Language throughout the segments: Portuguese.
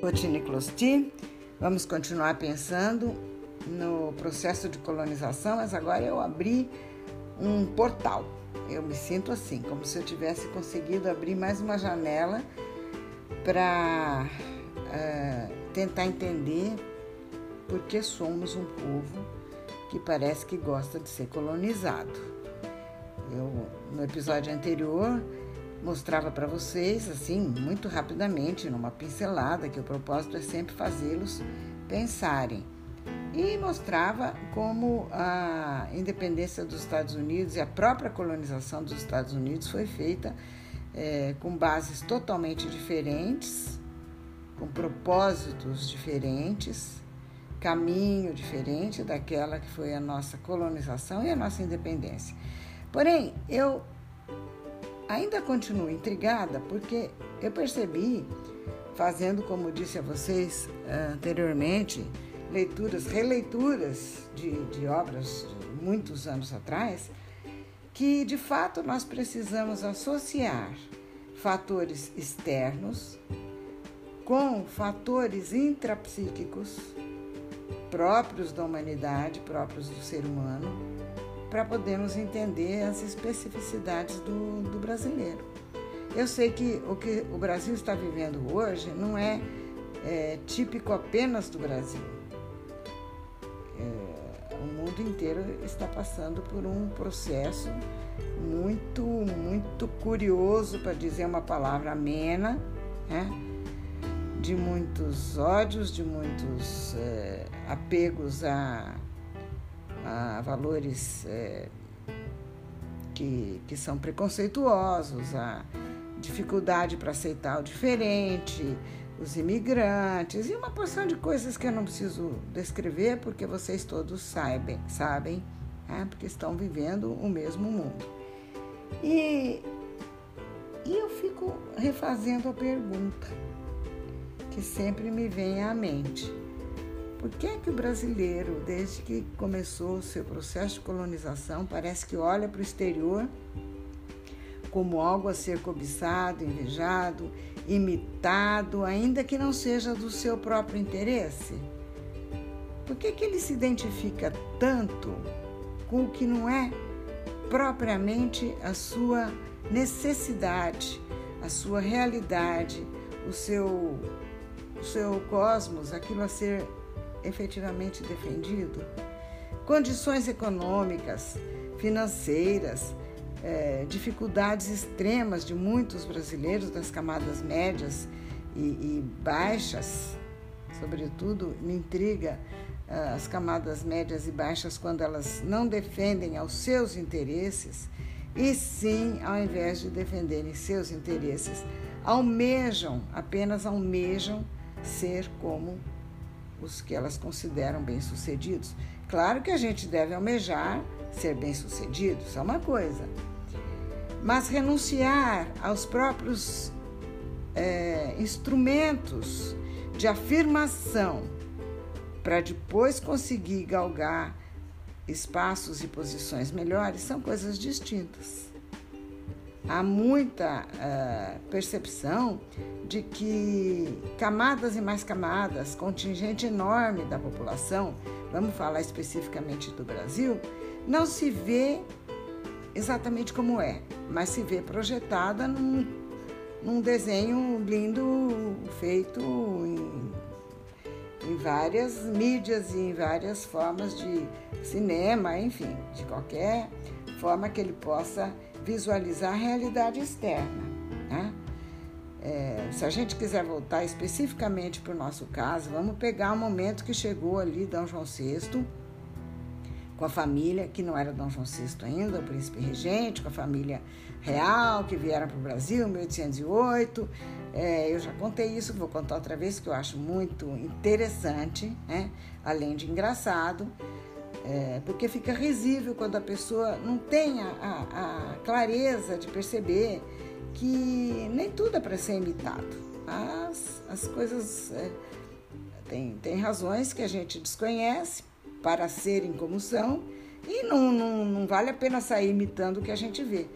Botini Closti. Vamos continuar pensando no processo de colonização, mas agora eu abri um portal. Eu me sinto assim, como se eu tivesse conseguido abrir mais uma janela para uh, eh, tentar entender por que somos um povo que parece que gosta de ser colonizado. Eu, no episódio anterior, mostrava para vocês, assim, muito rapidamente, numa pincelada, que o propósito é sempre fazê-los pensarem. E mostrava como a independência dos Estados Unidos e a própria colonização dos Estados Unidos foi feita é, com bases totalmente diferentes, com propósitos diferentes, caminho diferente daquela que foi a nossa colonização e a nossa independência. Porém, eu ainda continuo intrigada porque eu percebi, fazendo, como disse a vocês uh, anteriormente, leituras, releituras de, de obras de muitos anos atrás, que de fato nós precisamos associar fatores externos com fatores intrapsíquicos próprios da humanidade, próprios do ser humano, para podermos entender as especificidades do, do brasileiro. Eu sei que o que o Brasil está vivendo hoje não é, é típico apenas do Brasil. É, o mundo inteiro está passando por um processo muito, muito curioso, para dizer uma palavra amena, né? de muitos ódios, de muitos é, apegos a a valores é, que, que são preconceituosos, a dificuldade para aceitar o diferente, os imigrantes e uma porção de coisas que eu não preciso descrever porque vocês todos sabem, sabem né? porque estão vivendo o mesmo mundo. E, e eu fico refazendo a pergunta que sempre me vem à mente. Por que é que o brasileiro, desde que começou o seu processo de colonização, parece que olha para o exterior como algo a ser cobiçado, invejado, imitado, ainda que não seja do seu próprio interesse? Por que, que ele se identifica tanto com o que não é propriamente a sua necessidade, a sua realidade, o seu, o seu cosmos, aquilo a ser efetivamente defendido? Condições econômicas, financeiras, é, dificuldades extremas de muitos brasileiros das camadas médias e, e baixas, sobretudo, me intriga uh, as camadas médias e baixas quando elas não defendem aos seus interesses e sim, ao invés de defenderem seus interesses, almejam, apenas almejam ser como os que elas consideram bem-sucedidos. Claro que a gente deve almejar ser bem-sucedido, isso é uma coisa. Mas renunciar aos próprios é, instrumentos de afirmação para depois conseguir galgar espaços e posições melhores são coisas distintas há muita uh, percepção de que camadas e mais camadas, contingente enorme da população, vamos falar especificamente do Brasil, não se vê exatamente como é, mas se vê projetada num, num desenho lindo feito em, em várias mídias e em várias formas de cinema, enfim, de qualquer forma que ele possa visualizar a realidade externa. Né? É, se a gente quiser voltar especificamente para o nosso caso, vamos pegar o momento que chegou ali Dom João VI, com a família, que não era Dom João VI ainda, o príncipe regente, com a família real, que vieram para o Brasil em 1808. É, eu já contei isso, vou contar outra vez, que eu acho muito interessante, né? além de engraçado. É, porque fica risível quando a pessoa não tem a, a, a clareza de perceber que nem tudo é para ser imitado. As, as coisas é, tem, tem razões que a gente desconhece para serem como são e não, não, não vale a pena sair imitando o que a gente vê.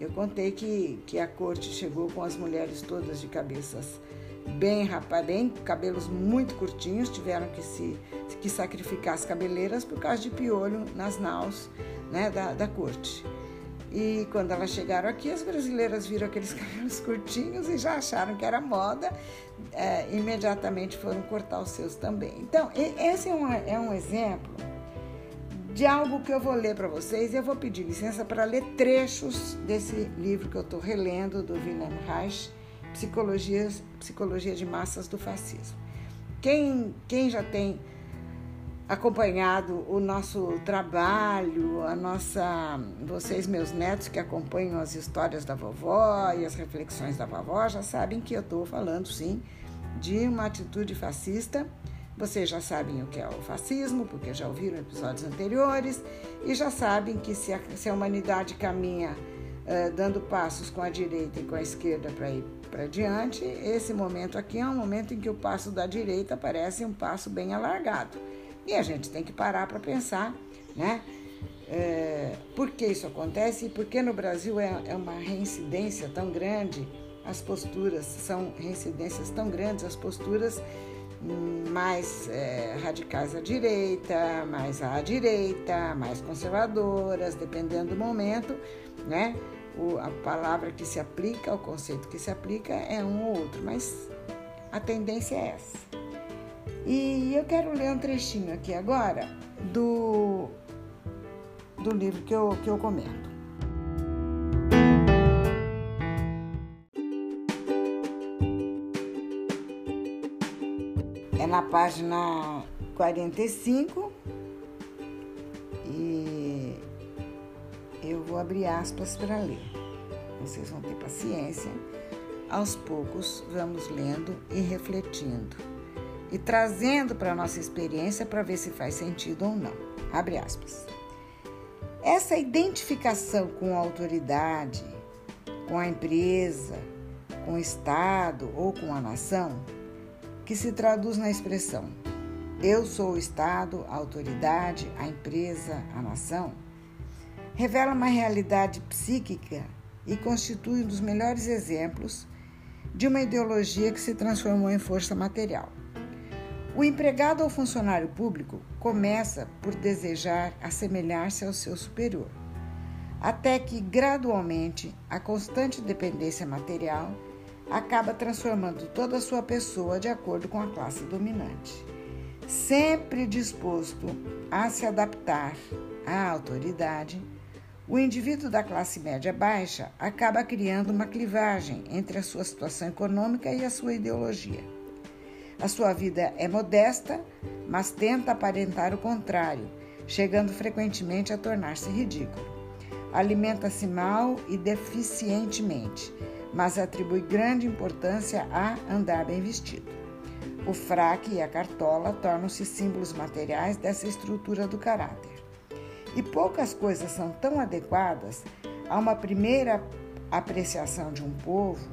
Eu contei que, que a corte chegou com as mulheres todas de cabeças bem rapaz, bem cabelos muito curtinhos, tiveram que se que sacrificar as cabeleiras por causa de piolho nas naus né, da, da corte. E quando elas chegaram aqui, as brasileiras viram aqueles cabelos curtinhos e já acharam que era moda, é, imediatamente foram cortar os seus também. Então, esse é um, é um exemplo de algo que eu vou ler para vocês e eu vou pedir licença para ler trechos desse livro que eu estou relendo, do Wilhelm Reich, Psicologia, Psicologia de Massas do Fascismo. Quem, quem já tem acompanhado o nosso trabalho, a nossa, vocês meus netos que acompanham as histórias da vovó e as reflexões da vovó já sabem que eu estou falando sim de uma atitude fascista. Vocês já sabem o que é o fascismo, porque já ouviram episódios anteriores, e já sabem que se a, se a humanidade caminha uh, dando passos com a direita e com a esquerda para ir para diante, esse momento aqui é um momento em que o passo da direita parece um passo bem alargado e a gente tem que parar para pensar, né? É, por que isso acontece e por que no Brasil é, é uma reincidência tão grande, as posturas são reincidências tão grandes, as posturas mais é, radicais à direita, mais à direita, mais conservadoras, dependendo do momento, né? A palavra que se aplica, o conceito que se aplica é um ou outro, mas a tendência é essa. E eu quero ler um trechinho aqui agora do, do livro que eu, que eu comento. É na página 45 abrir aspas para ler. Vocês vão ter paciência. Aos poucos, vamos lendo e refletindo e trazendo para a nossa experiência para ver se faz sentido ou não. Abre aspas. Essa identificação com a autoridade, com a empresa, com o Estado ou com a nação, que se traduz na expressão eu sou o Estado, a autoridade, a empresa, a nação, revela uma realidade psíquica e constitui um dos melhores exemplos de uma ideologia que se transformou em força material. O empregado ou funcionário público começa por desejar assemelhar-se ao seu superior, até que gradualmente a constante dependência material acaba transformando toda a sua pessoa de acordo com a classe dominante. Sempre disposto a se adaptar à autoridade, o indivíduo da classe média baixa acaba criando uma clivagem entre a sua situação econômica e a sua ideologia. A sua vida é modesta, mas tenta aparentar o contrário, chegando frequentemente a tornar-se ridículo. Alimenta-se mal e deficientemente, mas atribui grande importância a andar bem vestido. O fraque e a cartola tornam-se símbolos materiais dessa estrutura do caráter. E poucas coisas são tão adequadas a uma primeira apreciação de um povo,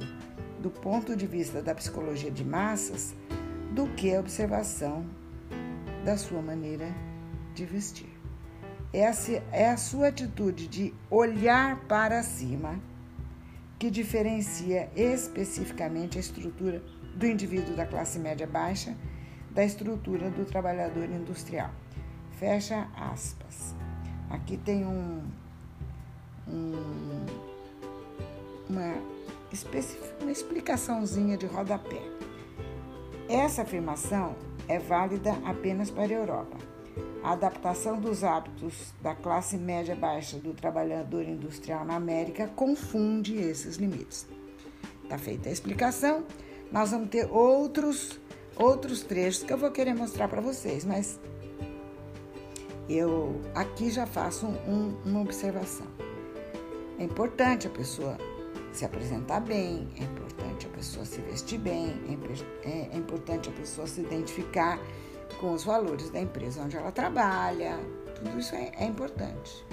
do ponto de vista da psicologia de massas, do que a observação da sua maneira de vestir. Essa é a sua atitude de olhar para cima que diferencia especificamente a estrutura do indivíduo da classe média baixa da estrutura do trabalhador industrial. Fecha aspas. Aqui tem um, um uma, uma explicaçãozinha de rodapé. Essa afirmação é válida apenas para a Europa. A adaptação dos hábitos da classe média baixa do trabalhador industrial na América confunde esses limites. Está feita a explicação. Nós vamos ter outros outros trechos que eu vou querer mostrar para vocês, mas eu aqui já faço um, uma observação. É importante a pessoa se apresentar bem, é importante a pessoa se vestir bem, é, é, é importante a pessoa se identificar com os valores da empresa onde ela trabalha, tudo isso é, é importante.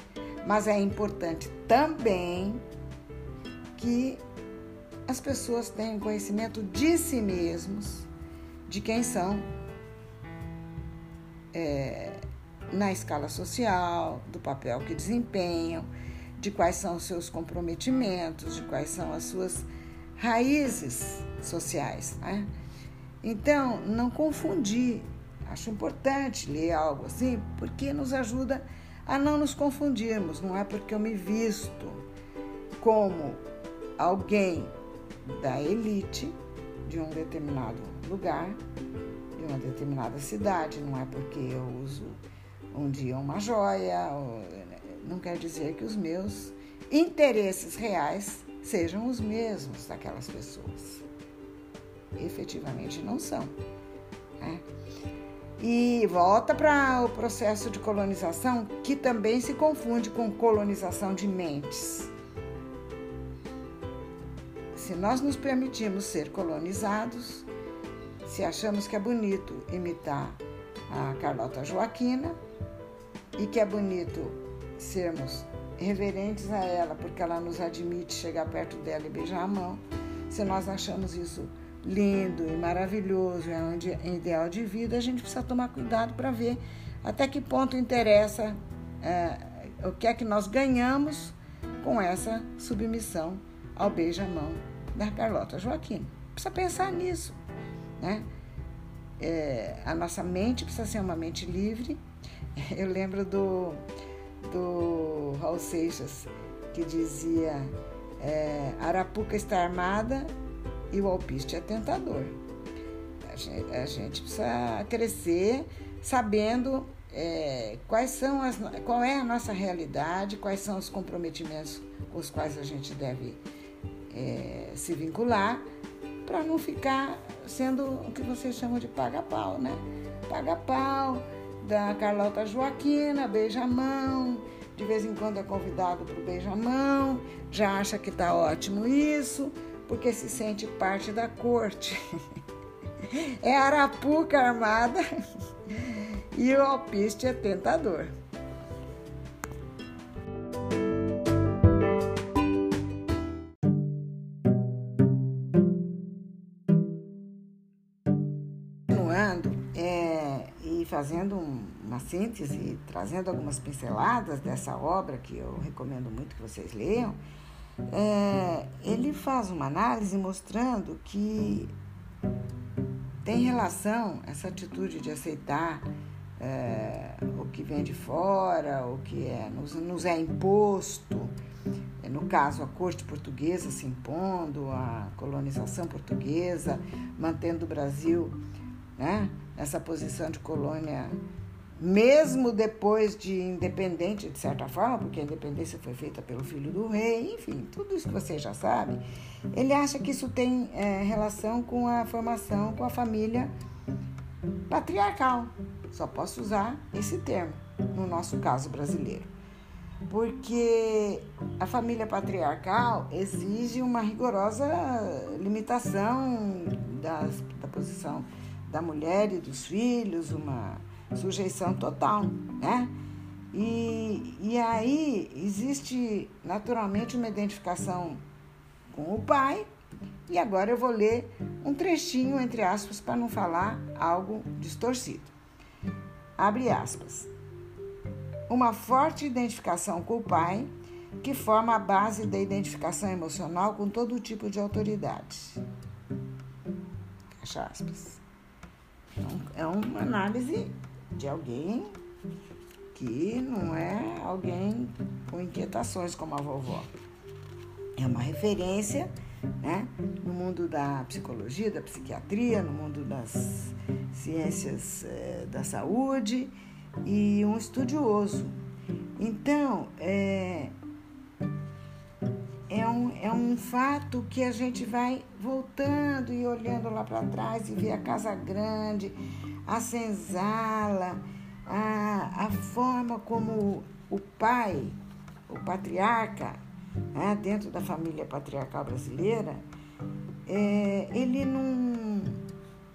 Mas é importante também que as pessoas tenham conhecimento de si mesmos, de quem são é, na escala social, do papel que desempenham, de quais são os seus comprometimentos, de quais são as suas raízes sociais. Né? Então, não confundir. Acho importante ler algo assim, porque nos ajuda a não nos confundirmos. Não é porque eu me visto como alguém da elite de um determinado lugar, de uma determinada cidade, não é porque eu uso um dia uma joia, não quer dizer que os meus interesses reais sejam os mesmos daquelas pessoas. Efetivamente não são. Né? E volta para o processo de colonização, que também se confunde com colonização de mentes. Se nós nos permitimos ser colonizados, se achamos que é bonito imitar a Carlota Joaquina e que é bonito sermos reverentes a ela porque ela nos admite chegar perto dela e beijar a mão, se nós achamos isso lindo e maravilhoso, é um ideal de vida, a gente precisa tomar cuidado para ver até que ponto interessa é, o que é que nós ganhamos com essa submissão ao beijamão da Carlota Joaquim. Precisa pensar nisso. Né? É, a nossa mente precisa ser uma mente livre. Eu lembro do, do Raul Seixas, que dizia: é, Arapuca está armada e o alpiste é tentador. A gente, a gente precisa crescer sabendo é, quais são as, qual é a nossa realidade, quais são os comprometimentos com os quais a gente deve é, se vincular, para não ficar sendo o que vocês chamam de paga-pau, né? Paga-pau da Carlota Joaquina, beija-mão, de vez em quando é convidado para o beija-mão, já acha que tá ótimo isso, porque se sente parte da corte. É arapuca armada e o alpiste é tentador. Continuando é, fazendo uma síntese, trazendo algumas pinceladas dessa obra que eu recomendo muito que vocês leiam é, ele faz uma análise mostrando que tem relação essa atitude de aceitar é, o que vem de fora, o que é, nos, nos é imposto, é, no caso a corte portuguesa se impondo, a colonização portuguesa, mantendo o Brasil né, nessa posição de colônia mesmo depois de independente, de certa forma, porque a independência foi feita pelo filho do rei, enfim, tudo isso que você já sabe, ele acha que isso tem é, relação com a formação, com a família patriarcal. Só posso usar esse termo, no nosso caso brasileiro. Porque a família patriarcal exige uma rigorosa limitação da, da posição da mulher e dos filhos, uma sujeição total, né? E, e aí existe naturalmente uma identificação com o pai, e agora eu vou ler um trechinho, entre aspas, para não falar algo distorcido. Abre aspas. Uma forte identificação com o pai, que forma a base da identificação emocional com todo tipo de autoridade. Fecha aspas. Então, é uma análise de alguém que não é alguém com inquietações como a vovó. É uma referência né, no mundo da psicologia, da psiquiatria, no mundo das ciências é, da saúde e um estudioso. Então, é, é, um, é um fato que a gente vai voltando e olhando lá para trás e vê a casa grande, a senzala, a, a forma como o pai, o patriarca, né, dentro da família patriarcal brasileira, é, ele, não,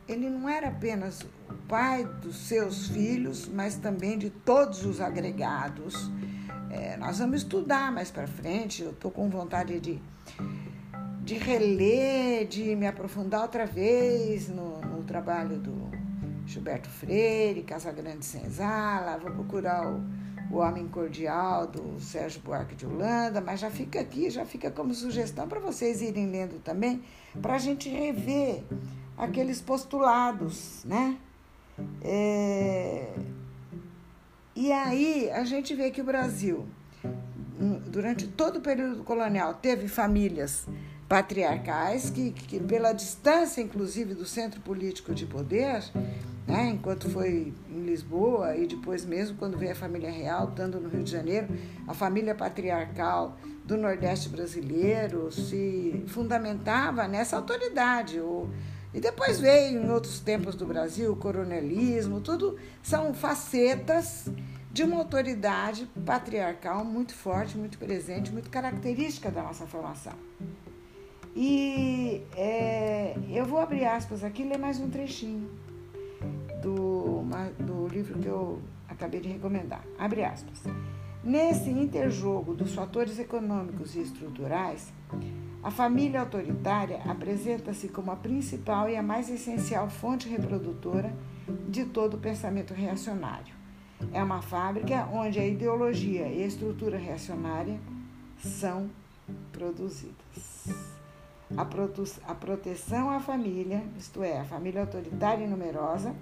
ele não era apenas o pai dos seus filhos, mas também de todos os agregados. É, nós vamos estudar mais para frente, eu estou com vontade de, de reler, de me aprofundar outra vez no, no trabalho do Gilberto Freire, Casa Grande Senzala, vou procurar o, o Homem Cordial do Sérgio Buarque de Holanda, mas já fica aqui, já fica como sugestão para vocês irem lendo também, para a gente rever aqueles postulados, né? É... E aí a gente vê que o Brasil, durante todo o período colonial, teve famílias patriarcais que, que pela distância, inclusive, do centro político de poder, né, enquanto foi em Lisboa e depois mesmo quando veio a família real, estando no Rio de Janeiro, a família patriarcal do Nordeste brasileiro se fundamentava nessa autoridade. O, e depois veio em outros tempos do Brasil o coronelismo, tudo são facetas de uma autoridade patriarcal muito forte, muito presente, muito característica da nossa formação. E é, eu vou abrir aspas aqui e ler mais um trechinho do, do livro que eu acabei de recomendar. Abre aspas. Nesse interjogo dos fatores econômicos e estruturais, a família autoritária apresenta-se como a principal e a mais essencial fonte reprodutora de todo o pensamento reacionário. É uma fábrica onde a ideologia e a estrutura reacionária são produzidas. A, a proteção à família, isto é, a família autoritária e numerosa,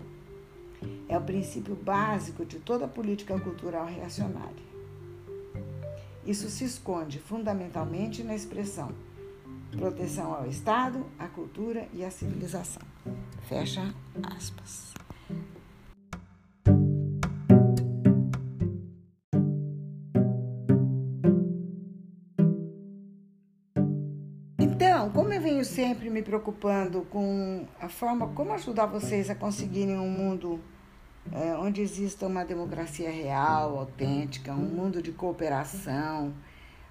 é o princípio básico de toda política cultural reacionária. Isso se esconde fundamentalmente na expressão proteção ao Estado, à cultura e à civilização. Fecha aspas. venho sempre me preocupando com a forma como ajudar vocês a conseguirem um mundo é, onde exista uma democracia real, autêntica, um mundo de cooperação,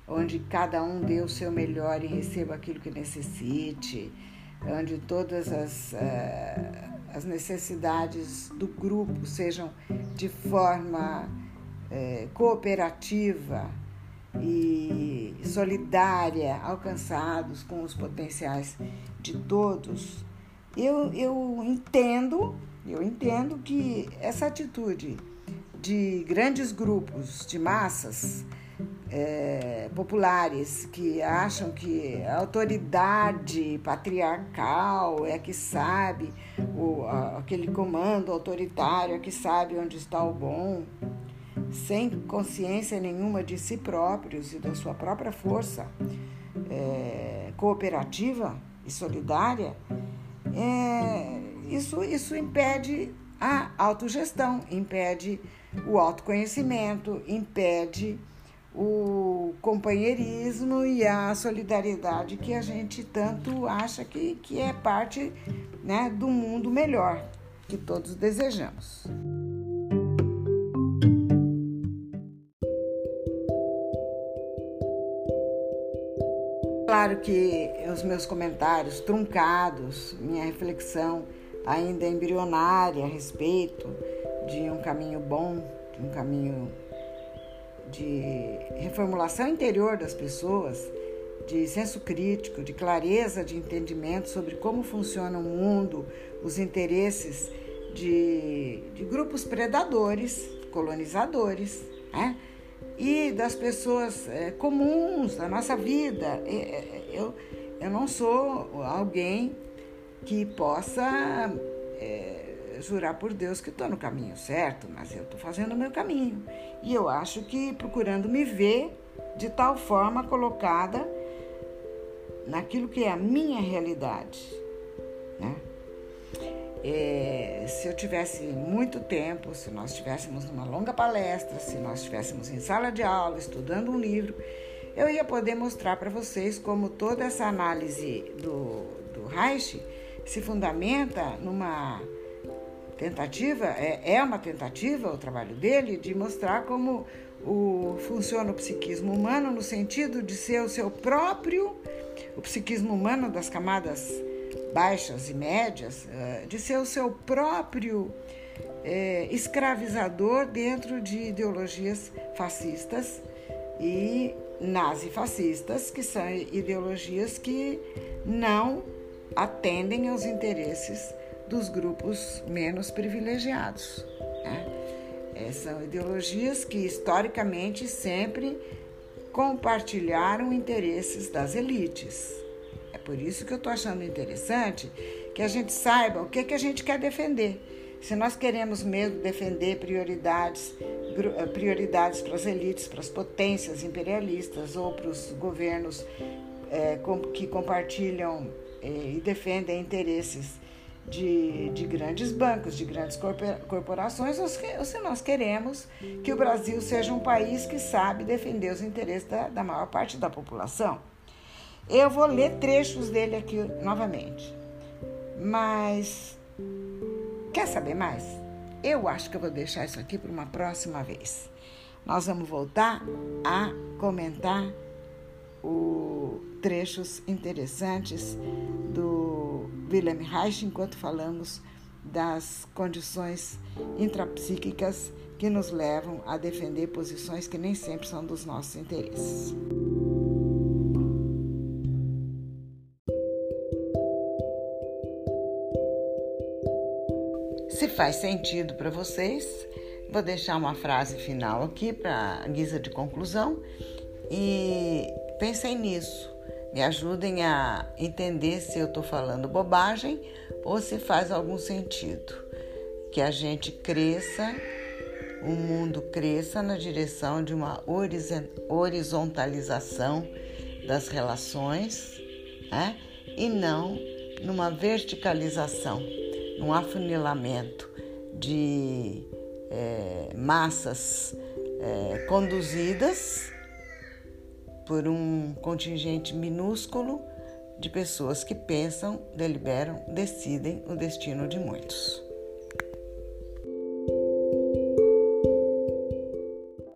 onde cada um dê o seu melhor e receba aquilo que necessite, onde todas as, uh, as necessidades do grupo sejam de forma uh, cooperativa e solidária alcançados com os potenciais de todos, eu, eu entendo, eu entendo que essa atitude de grandes grupos, de massas é, populares que acham que a autoridade patriarcal é que sabe, o, aquele comando autoritário é que sabe onde está o bom, sem consciência nenhuma de si próprios e da sua própria força é, cooperativa e solidária, é, isso, isso impede a autogestão, impede o autoconhecimento, impede o companheirismo e a solidariedade que a gente tanto acha que, que é parte né, do mundo melhor que todos desejamos. Claro que os meus comentários truncados, minha reflexão ainda embrionária a respeito de um caminho bom, de um caminho de reformulação interior das pessoas, de senso crítico, de clareza de entendimento sobre como funciona o mundo, os interesses de, de grupos predadores, colonizadores, né? e das pessoas é, comuns da nossa vida. Eu, eu não sou alguém que possa é, jurar por Deus que estou no caminho certo, mas eu estou fazendo o meu caminho. E eu acho que procurando me ver de tal forma colocada naquilo que é a minha realidade. Né? É, se eu tivesse muito tempo, se nós estivéssemos numa longa palestra, se nós estivéssemos em sala de aula estudando um livro, eu ia poder mostrar para vocês como toda essa análise do, do Reich se fundamenta numa tentativa, é, é uma tentativa o trabalho dele de mostrar como o, funciona o psiquismo humano no sentido de ser o seu próprio, o psiquismo humano das camadas baixas e médias, eh, de ser o seu próprio é, escravizador dentro de ideologias fascistas e nazifascistas, que são ideologias que não atendem aos interesses dos grupos menos privilegiados. Né? É, são ideologias que historicamente sempre compartilharam interesses das elites. É por isso que eu estou achando interessante que a gente saiba o que, que a gente quer defender. Se nós queremos mesmo defender prioridades, eh, prioridades para as elites, para as potências imperialistas ou para os governos é, que compartilham é, e defendem interesses de, de, grandes bancos, de grandes corporações, ou se nós queremos que o Brasil seja um país que sabe defender os interesses da, da maior parte da população. Eu vou ler trechos dele aqui novamente. Mas quer saber mais? Eu acho que eu vou deixar isso aqui para uma próxima vez. Nós vamos voltar a comentar o trechos interessantes do Wilhelm Reich enquanto falamos das condições intrapsíquicas que nos levam a defender posições que nem sempre são dos nossos interesses. Se faz sentido para vocês, vou deixar uma frase final aqui para guisa de conclusão e pensem nisso. Me ajudem a entender se eu estou falando bobagem ou se faz algum sentido. Que a gente cresça, o mundo cresça na direção de uma horizontalização das relações né? e não numa verticalização, num afunilamento de é, massas é, conduzidas por um contingente minúsculo de pessoas que pensam, deliberam, decidem o destino de muitos.